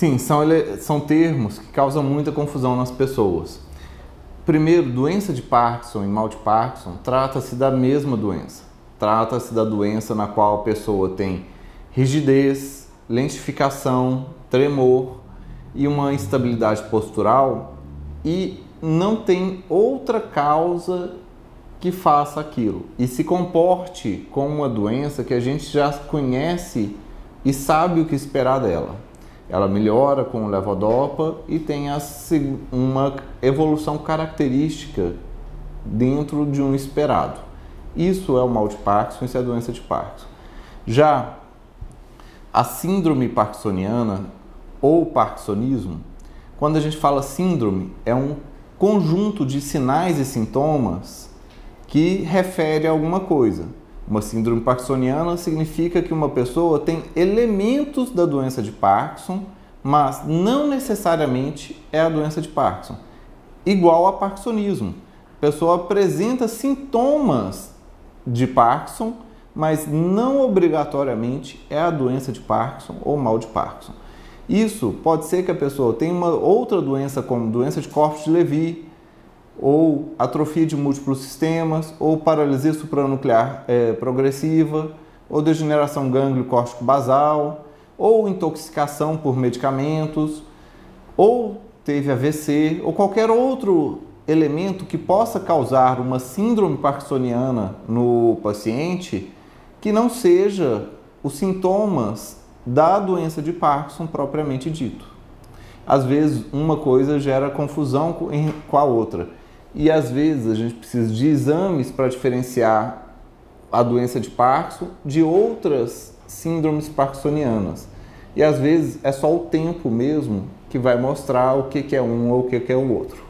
Sim, são, são termos que causam muita confusão nas pessoas. Primeiro, doença de Parkinson e mal de Parkinson trata-se da mesma doença. Trata-se da doença na qual a pessoa tem rigidez, lentificação, tremor e uma instabilidade postural e não tem outra causa que faça aquilo e se comporte como uma doença que a gente já conhece e sabe o que esperar dela. Ela melhora com levodopa e tem uma evolução característica dentro de um esperado. Isso é o mal de Parkinson, isso é a doença de Parkinson. Já a síndrome parkinsoniana ou parkinsonismo, quando a gente fala síndrome, é um conjunto de sinais e sintomas que refere a alguma coisa. Uma síndrome parkinsoniana significa que uma pessoa tem elementos da doença de Parkinson, mas não necessariamente é a doença de Parkinson. Igual a parkinsonismo. A pessoa apresenta sintomas de Parkinson, mas não obrigatoriamente é a doença de Parkinson ou mal de Parkinson. Isso pode ser que a pessoa tenha uma outra doença, como doença de corpos de Levy, ou atrofia de múltiplos sistemas, ou paralisia supranuclear é, progressiva, ou degeneração gânglio córtico basal, ou intoxicação por medicamentos, ou teve AVC, ou qualquer outro elemento que possa causar uma síndrome parkinsoniana no paciente que não seja os sintomas da doença de Parkinson propriamente dito. Às vezes uma coisa gera confusão com a outra e às vezes a gente precisa de exames para diferenciar a doença de Parkinson de outras síndromes parkinsonianas. E às vezes é só o tempo mesmo que vai mostrar o que é um ou o que é o outro.